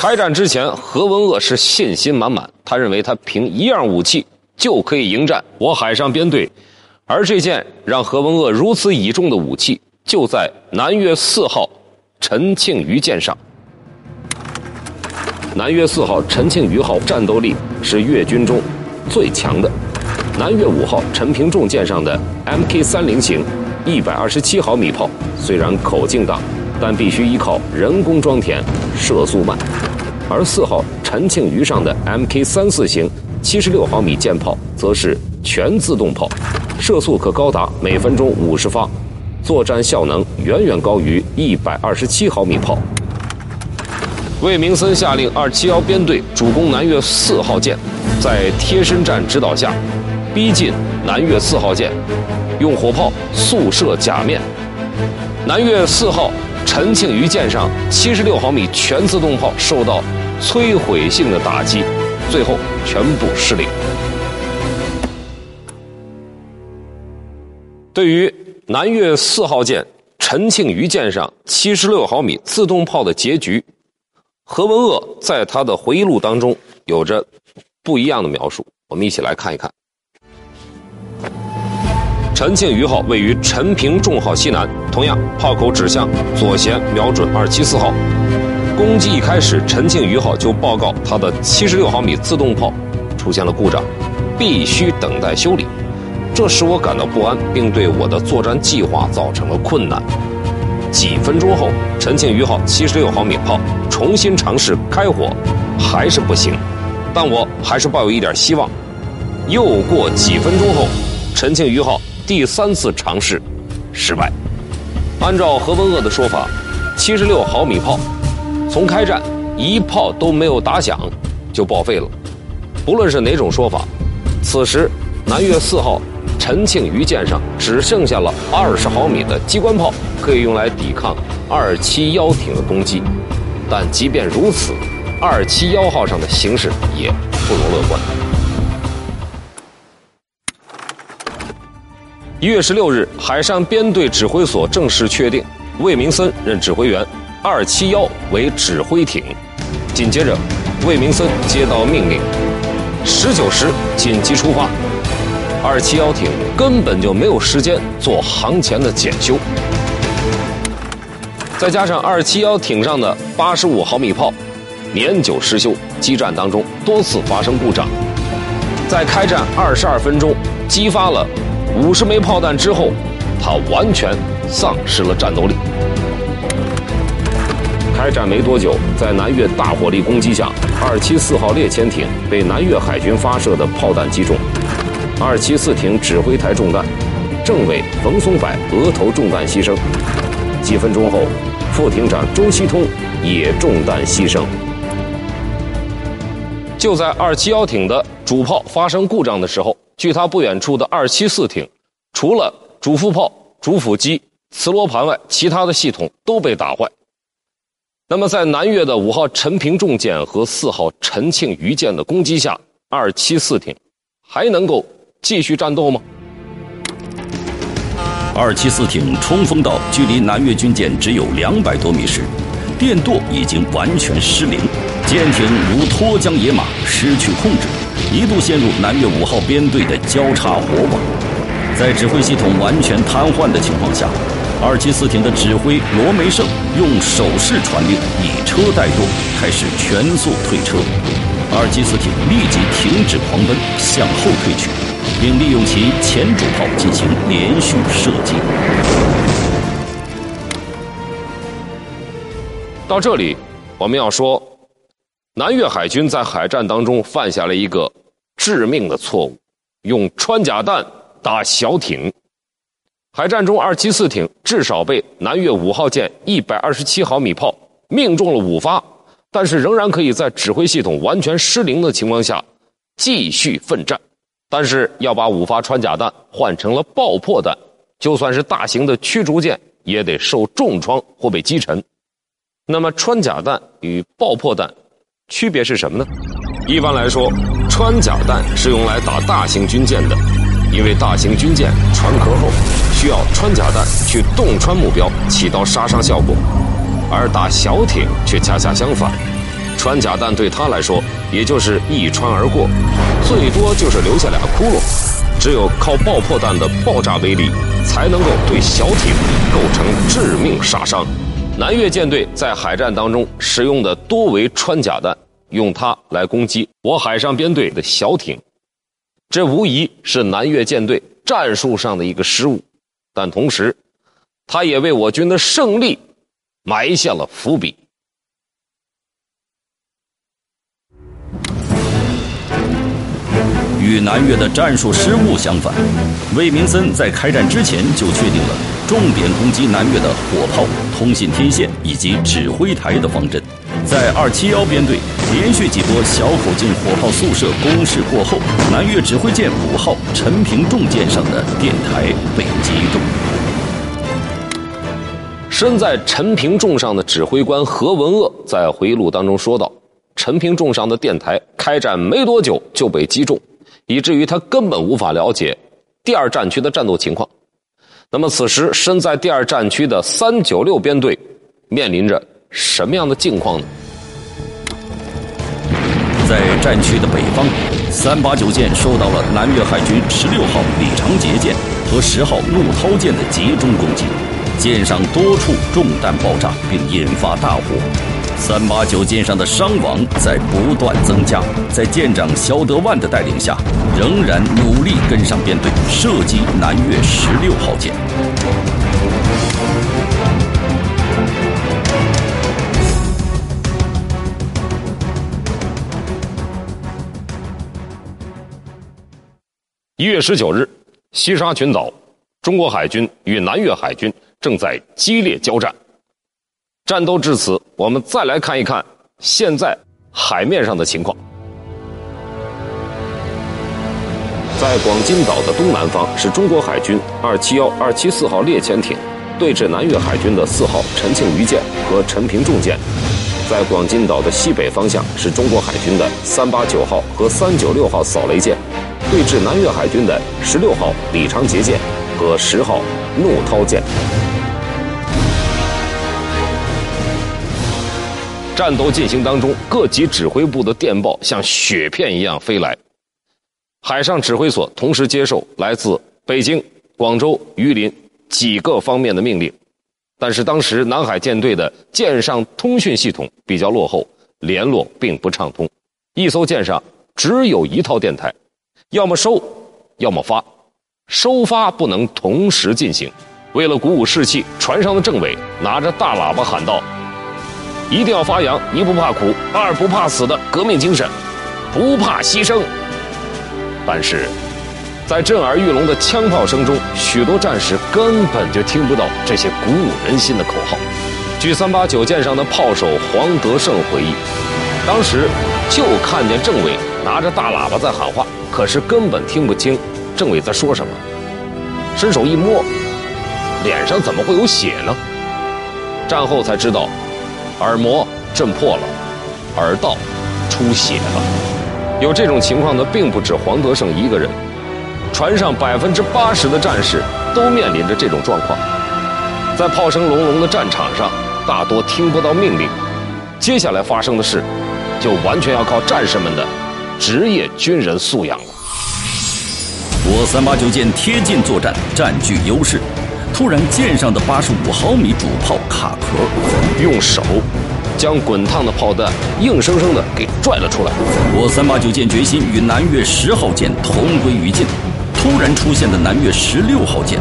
开战之前，何文鄂是信心满满，他认为他凭一样武器就可以迎战我海上编队，而这件让何文鄂如此倚重的武器，就在南岳四号陈庆余舰上。南岳四号陈庆余号战斗力是越军中最强的。南岳五号陈平仲舰上的 Mk 三零型一百二十七毫米炮，虽然口径大，但必须依靠人工装填，射速慢；而四号陈庆余上的 Mk 三四型七十六毫米舰炮，则是全自动炮，射速可高达每分钟五十发，作战效能远远高于一百二十七毫米炮。魏明森下令二七幺编队主攻南越四号舰，在贴身战指导下，逼近南越四号舰，用火炮速射甲面。南越四号陈庆余舰上七十六毫米全自动炮受到摧毁性的打击，最后全部失灵。对于南岳四号舰陈庆余舰上七十六毫米自动炮的结局。何文鄂在他的回忆录当中有着不一样的描述，我们一起来看一看。陈庆余号位于陈平仲号西南，同样炮口指向左舷，瞄准二七四号。攻击一开始，陈庆余号就报告他的七十六毫米自动炮出现了故障，必须等待修理。这使我感到不安，并对我的作战计划造成了困难。几分钟后，陈庆余号七十六毫米炮重新尝试开火，还是不行。但我还是抱有一点希望。又过几分钟后，陈庆余号第三次尝试失败。按照何文鄂的说法，七十六毫米炮从开战一炮都没有打响就报废了。不论是哪种说法，此时南岳四号。陈庆余舰上只剩下了二十毫米的机关炮，可以用来抵抗二七幺艇的攻击。但即便如此，二七幺号上的形势也不容乐观。一月十六日，海上编队指挥所正式确定魏明森任指挥员，二七幺为指挥艇。紧接着，魏明森接到命令，十九时紧急出发。二七幺艇根本就没有时间做航前的检修，再加上二七幺艇上的八十五毫米炮年久失修，激战当中多次发生故障。在开战二十二分钟激发了五十枚炮弹之后，它完全丧失了战斗力。开战没多久，在南越大火力攻击下，二七四号猎潜艇被南越海军发射的炮弹击中。二七四艇指挥台中弹，政委冯松柏额头中弹牺牲。几分钟后，副艇长周锡通也中弹牺牲。就在二七幺艇的主炮发生故障的时候，距它不远处的二七四艇，除了主副炮、主辅机、磁罗盘外，其他的系统都被打坏。那么，在南越的五号陈平重舰和四号陈庆余舰的攻击下，二七四艇还能够？继续战斗吗？二七四艇冲锋到距离南越军舰只有两百多米时，电舵已经完全失灵，舰艇如脱缰野马，失去控制，一度陷入南越五号编队的交叉火网。在指挥系统完全瘫痪的情况下，二七四艇的指挥罗梅胜用手势传令，以车代舵，开始全速退车。二七四艇立即停止狂奔，向后退去。并利用其前主炮进行连续射击。到这里，我们要说，南越海军在海战当中犯下了一个致命的错误，用穿甲弹打小艇。海战中，二七四艇至少被南越五号舰一百二十七毫米炮命中了五发，但是仍然可以在指挥系统完全失灵的情况下继续奋战。但是要把五发穿甲弹换成了爆破弹，就算是大型的驱逐舰也得受重创或被击沉。那么穿甲弹与爆破弹区别是什么呢？一般来说，穿甲弹是用来打大型军舰的，因为大型军舰船壳厚，需要穿甲弹去洞穿目标，起到杀伤效果；而打小艇却恰恰相反。穿甲弹对他来说，也就是一穿而过，最多就是留下俩窟窿。只有靠爆破弹的爆炸威力，才能够对小艇构成致命杀伤。南越舰队在海战当中使用的多为穿甲弹，用它来攻击我海上编队的小艇，这无疑是南越舰队战术上的一个失误，但同时，他也为我军的胜利埋下了伏笔。与南越的战术失误相反，魏明森在开战之前就确定了重点攻击南越的火炮、通信天线以及指挥台的方针。在二七幺编队连续几波小口径火炮宿舍攻势过后，南越指挥舰五号陈平重舰上的电台被击中。身在陈平重上的指挥官何文鄂在回忆录当中说道：“陈平重上的电台开战没多久就被击中。”以至于他根本无法了解第二战区的战斗情况。那么，此时身在第二战区的三九六编队面临着什么样的境况呢？在战区的北方，三八九舰受到了南越海军十六号李长捷舰和十号怒涛舰的集中攻击，舰上多处中弹爆炸，并引发大火。三八九舰上的伤亡在不断增加，在舰长肖德万的带领下，仍然努力跟上编队，射击南越十六号舰。一月十九日，西沙群岛，中国海军与南越海军正在激烈交战。战斗至此，我们再来看一看现在海面上的情况。在广金岛的东南方，是中国海军二七幺、二七四号猎潜艇对峙南越海军的四号陈庆余舰和陈平重舰；在广金岛的西北方向，是中国海军的三八九号和三九六号扫雷舰对峙南越海军的十六号李长杰舰和十号怒涛舰。战斗进行当中，各级指挥部的电报像雪片一样飞来。海上指挥所同时接受来自北京、广州、榆林几个方面的命令，但是当时南海舰队的舰上通讯系统比较落后，联络并不畅通。一艘舰上只有一套电台，要么收，要么发，收发不能同时进行。为了鼓舞士气，船上的政委拿着大喇叭喊道。一定要发扬一不怕苦，二不怕死的革命精神，不怕牺牲。但是，在震耳欲聋的枪炮声中，许多战士根本就听不到这些鼓舞人心的口号。据三八九舰上的炮手黄德胜回忆，当时就看见政委拿着大喇叭在喊话，可是根本听不清政委在说什么。伸手一摸，脸上怎么会有血呢？战后才知道。耳膜震破了，耳道出血了。有这种情况的并不止黄德胜一个人，船上百分之八十的战士都面临着这种状况。在炮声隆隆的战场上，大多听不到命令。接下来发生的事，就完全要靠战士们的职业军人素养了。我三八九舰贴近作战，占据优势。突然，舰上的八十五毫米主炮卡壳，用手将滚烫的炮弹硬生生的给拽了出来。我三八九舰决心与南越十号舰同归于尽。突然出现的南越十六号舰，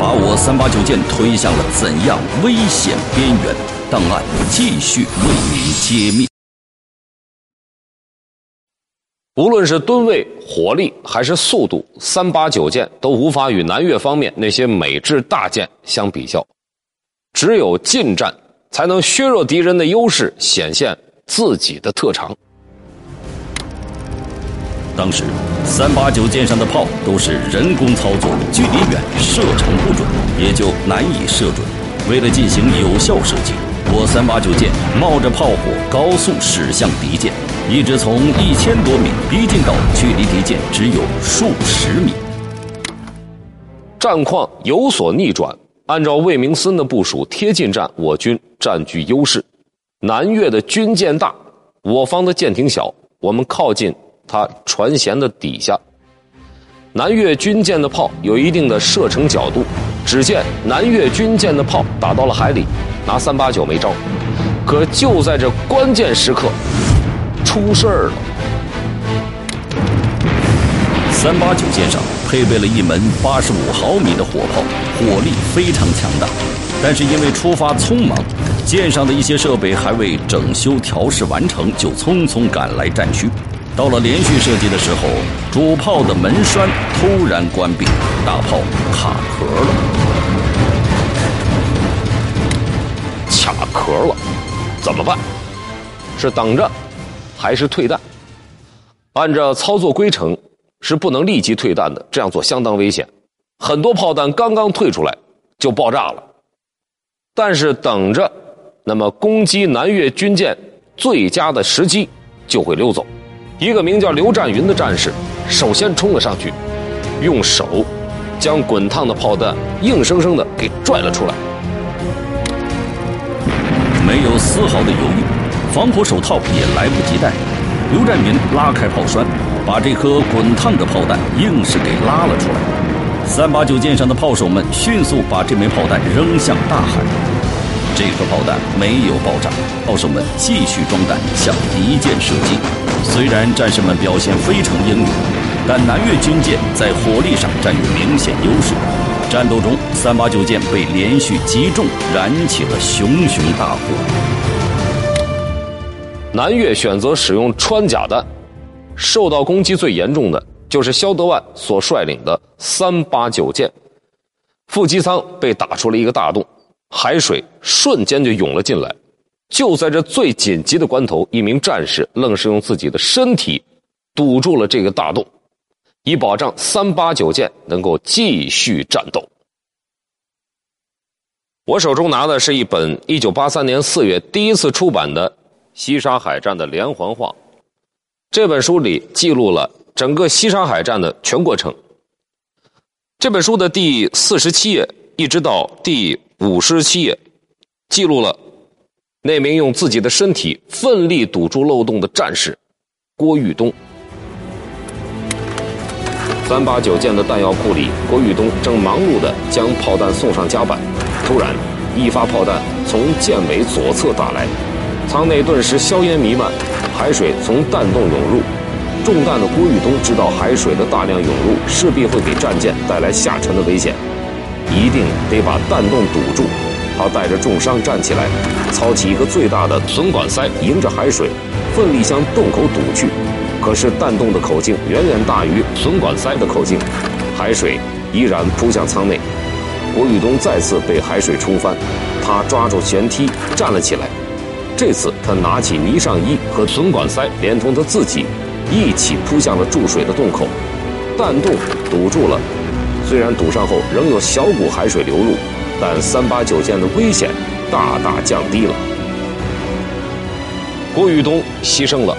把我三八九舰推向了怎样危险边缘？档案继续为您揭秘。无论是吨位、火力还是速度，三八九舰都无法与南越方面那些美制大舰相比较。只有近战才能削弱敌人的优势，显现自己的特长。当时，三八九舰上的炮都是人工操作，距离远，射程不准，也就难以射准。为了进行有效射击，我三八九舰冒着炮火高速驶向敌舰。一直从一千多米逼近到距离敌舰只有数十米，战况有所逆转。按照魏明森的部署，贴近战我军占据优势，南越的军舰大，我方的舰艇小，我们靠近它船舷的底下。南越军舰的炮有一定的射程角度，只见南越军舰的炮打到了海里，拿三八九没招。可就在这关键时刻，出事儿了。三八九舰上配备了一门八十五毫米的火炮，火力非常强大。但是因为出发匆忙，舰上的一些设备还未整修调试完成，就匆匆赶来战区。到了连续射击的时候，主炮的门栓突然关闭，大炮卡壳了。卡壳了，怎么办？是等着，还是退弹？按照操作规程。是不能立即退弹的，这样做相当危险。很多炮弹刚刚退出来就爆炸了。但是等着，那么攻击南越军舰最佳的时机就会溜走。一个名叫刘占云的战士首先冲了上去，用手将滚烫的炮弹硬生生的给拽了出来，没有丝毫的犹豫，防火手套也来不及戴。刘占云拉开炮栓。把这颗滚烫的炮弹硬是给拉了出来。三八九舰上的炮手们迅速把这枚炮弹扔向大海。这颗炮弹没有爆炸，炮手们继续装弹向敌舰射击。虽然战士们表现非常英勇，但南越军舰在火力上占有明显优势。战斗中，三八九舰被连续击中，燃起了熊熊大火。南越选择使用穿甲弹。受到攻击最严重的就是肖德万所率领的三八九舰，副机舱被打出了一个大洞，海水瞬间就涌了进来。就在这最紧急的关头，一名战士愣是用自己的身体堵住了这个大洞，以保障三八九舰能够继续战斗。我手中拿的是一本一九八三年四月第一次出版的西沙海战的连环画。这本书里记录了整个西沙海战的全过程。这本书的第四十七页一直到第五十七页，记录了那名用自己的身体奋力堵住漏洞的战士郭玉东。三八九舰的弹药库里，郭玉东正忙碌地将炮弹送上甲板。突然，一发炮弹从舰尾左侧打来，舱内顿时硝烟弥漫。海水从弹洞涌入，中弹的郭玉东知道海水的大量涌入势必会给战舰带来下沉的危险，一定得把弹洞堵住。他带着重伤站起来，操起一个最大的存管塞，迎着海水，奋力向洞口堵去。可是弹洞的口径远远大于存管塞的口径，海水依然扑向舱内。郭玉东再次被海水冲翻，他抓住舷梯站了起来。这次，他拿起泥上衣和存管塞，连同他自己一起扑向了注水的洞口。弹洞堵住了，虽然堵上后仍有小股海水流入，但三八九舰的危险大大降低了。郭玉东牺牲了，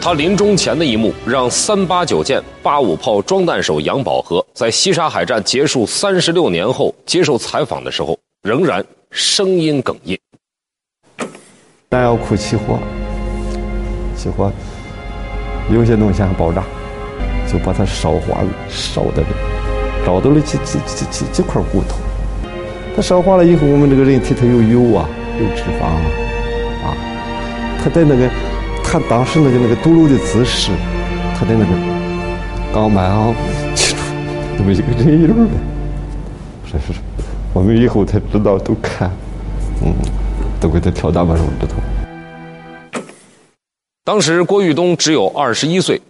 他临终前的一幕让三八九舰八五炮装弹手杨宝和在西沙海战结束三十六年后接受采访的时候，仍然声音哽咽。弹药库起火，起火，有些东西还爆炸，就把它烧化了，烧的找到了几几几几几块骨头。它烧化了以后，我们这个人体它有油啊，有脂肪啊，啊，他在那个他当时那个那个堵路的姿势，他的那个肛门啊，记住那么一个人影的，是是是，我们以后才知道都看，嗯。都给他挑大把手指头。当时郭玉东只有二十一岁。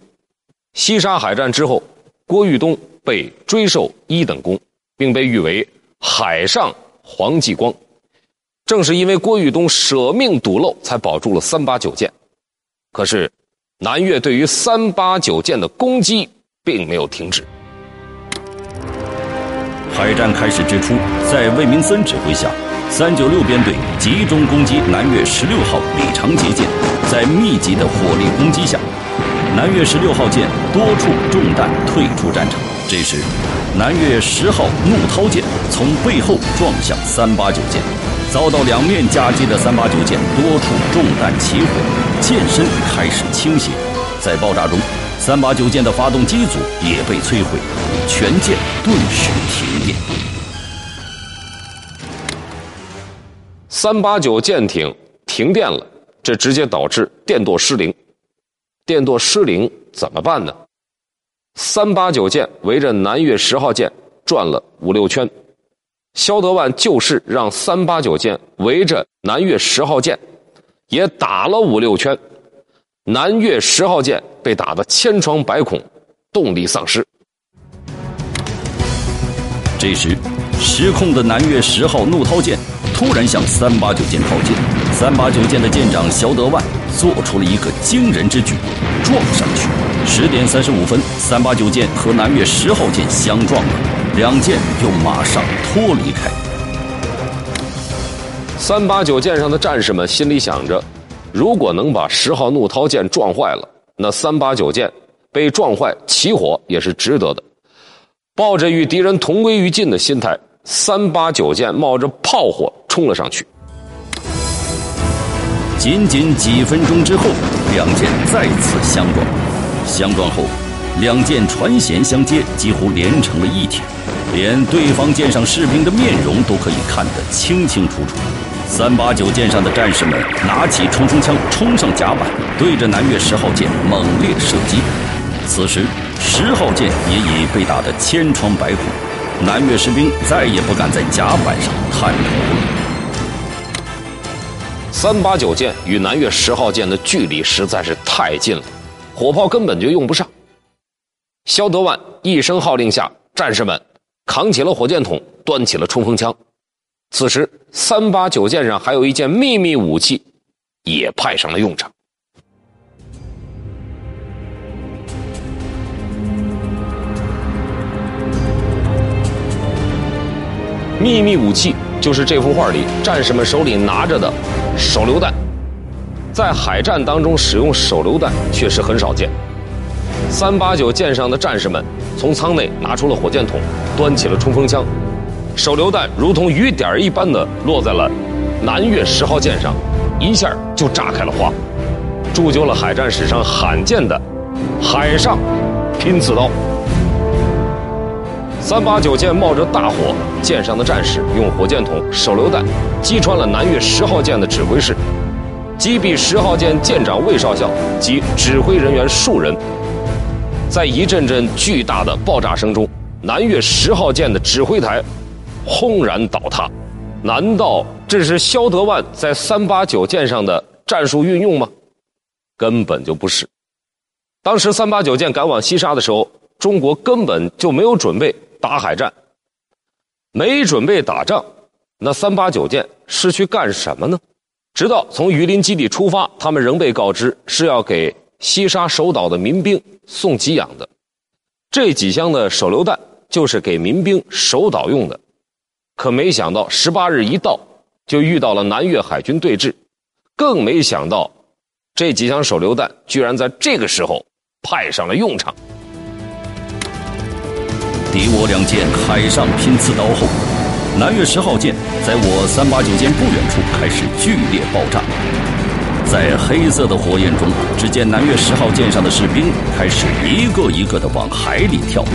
西沙海战之后，郭玉东被追授一等功，并被誉为“海上黄继光”。正是因为郭玉东舍命堵漏，才保住了三八九舰。可是，南越对于三八九舰的攻击并没有停止。海战开始之初，在魏明森指挥下。三九六编队集中攻击南越十六号李长捷舰，在密集的火力攻击下，南越十六号舰多处中弹退出战场。这时，南越十号怒涛舰从背后撞向三八九舰，遭到两面夹击的三八九舰多处中弹起火，舰身开始倾斜，在爆炸中，三八九舰的发动机组也被摧毁，全舰顿时停电。三八九舰艇停电了，这直接导致电舵失灵。电舵失灵怎么办呢？三八九舰围着南越十号舰转了五六圈，肖德万就是让三八九舰围着南越十号舰也打了五六圈，南越十号舰被打得千疮百孔，动力丧失。这时，失控的南越十号怒涛舰。突然向三八九舰靠近，三八九舰的舰长肖德万做出了一个惊人之举，撞上去。十点三十五分，三八九舰和南越十号舰相撞了，两舰又马上脱离开。三八九舰上的战士们心里想着，如果能把十号怒涛舰撞坏了，那三八九舰被撞坏起火也是值得的。抱着与敌人同归于尽的心态。三八九舰冒着炮火冲了上去，仅仅几分钟之后，两舰再次相撞。相撞后，两舰船舷相接，几乎连成了一体，连对方舰上士兵的面容都可以看得清清楚楚。三八九舰上的战士们拿起冲锋枪，冲上甲板，对着南越十号舰猛烈射击。此时，十号舰也已被打得千疮百孔。南越士兵再也不敢在甲板上探头了。三八九舰与南越十号舰的距离实在是太近了，火炮根本就用不上。肖德万一声号令下，战士们扛起了火箭筒，端起了冲锋枪。此时，三八九舰上还有一件秘密武器，也派上了用场。秘密武器就是这幅画里战士们手里拿着的手榴弹，在海战当中使用手榴弹确实很少见。三八九舰上的战士们从舱内拿出了火箭筒，端起了冲锋枪，手榴弹如同雨点一般的落在了南越十号舰上，一下就炸开了花，铸就了海战史上罕见的海上拼刺刀。三八九舰冒着大火，舰上的战士用火箭筒、手榴弹击穿了南越十号舰的指挥室，击毙十号舰舰长魏少校及指挥人员数人。在一阵阵巨大的爆炸声中，南越十号舰的指挥台轰然倒塌。难道这是肖德万在三八九舰上的战术运用吗？根本就不是。当时三八九舰赶往西沙的时候，中国根本就没有准备。打海战，没准备打仗，那三八九舰是去干什么呢？直到从榆林基地出发，他们仍被告知是要给西沙守岛的民兵送给养的。这几箱的手榴弹就是给民兵守岛用的。可没想到，十八日一到，就遇到了南越海军对峙，更没想到，这几箱手榴弹居然在这个时候派上了用场。敌我两舰海上拼刺刀后，南越十号舰在我三八九舰不远处开始剧烈爆炸。在黑色的火焰中，只见南越十号舰上的士兵开始一个一个的往海里跳。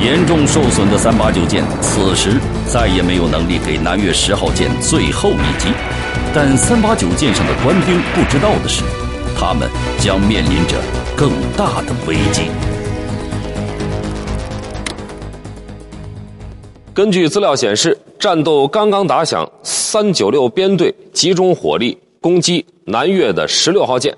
严重受损的三八九舰此时再也没有能力给南越十号舰最后一击。但三八九舰上的官兵不知道的是，他们将面临着更大的危机。根据资料显示，战斗刚刚打响，三九六编队集中火力攻击南越的十六号舰，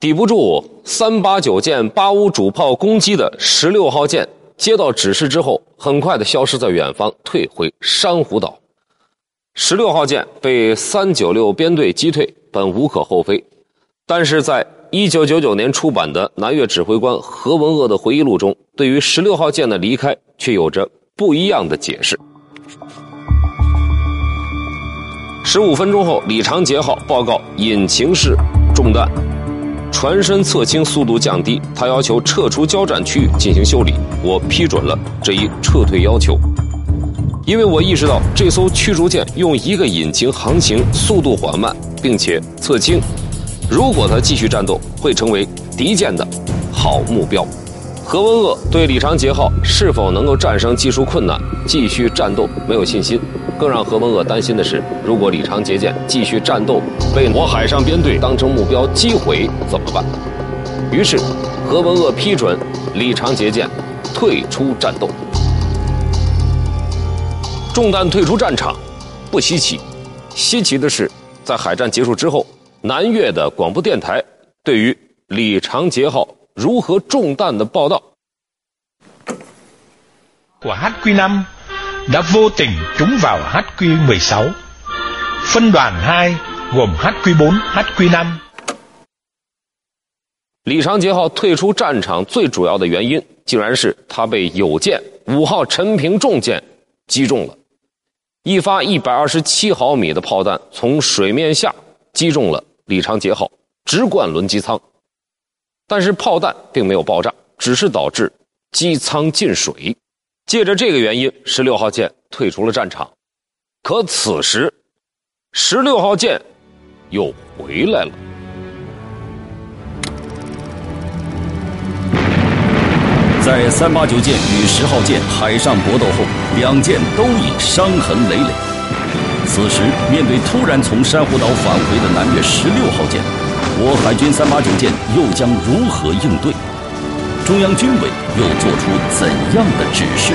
抵不住三八九舰八五主炮攻击的十六号舰接到指示之后，很快的消失在远方，退回珊瑚岛。十六号舰被三九六编队击退，本无可厚非，但是在一九九九年出版的南越指挥官何文鄂的回忆录中，对于十六号舰的离开却有着。不一样的解释。十五分钟后，李长杰号报告引擎室中弹，船身侧倾，速度降低。他要求撤出交战区域进行修理，我批准了这一撤退要求。因为我意识到这艘驱逐舰用一个引擎航行速度缓慢，并且侧倾，如果它继续战斗，会成为敌舰的好目标。何文鄂对李长杰号是否能够战胜技术困难、继续战斗没有信心。更让何文鄂担心的是，如果李长杰舰继续战斗，被我海上编队当成目标击毁怎么办？于是，何文鄂批准李长杰舰退出战斗。中弹退出战场，不稀奇。稀奇的是，在海战结束之后，南越的广播电台对于李长杰号。如何中弹的报道？của HQ5 đã vô tình trúng vào HQ16. Phân đoàn 2 gồm HQ4, HQ5. 李长杰号退出战场最主要的原因，竟然是他被友舰五号陈平重舰击中了。一发一百二十七毫米的炮弹从水面下击中了李长杰号，直贯轮机舱。但是炮弹并没有爆炸，只是导致机舱进水。借着这个原因，十六号舰退出了战场。可此时，十六号舰又回来了。在三八九舰与十号舰海上搏斗后，两舰都已伤痕累累。此时，面对突然从珊瑚岛返回的南越十六号舰。我海军三八九舰又将如何应对？中央军委又做出怎样的指示？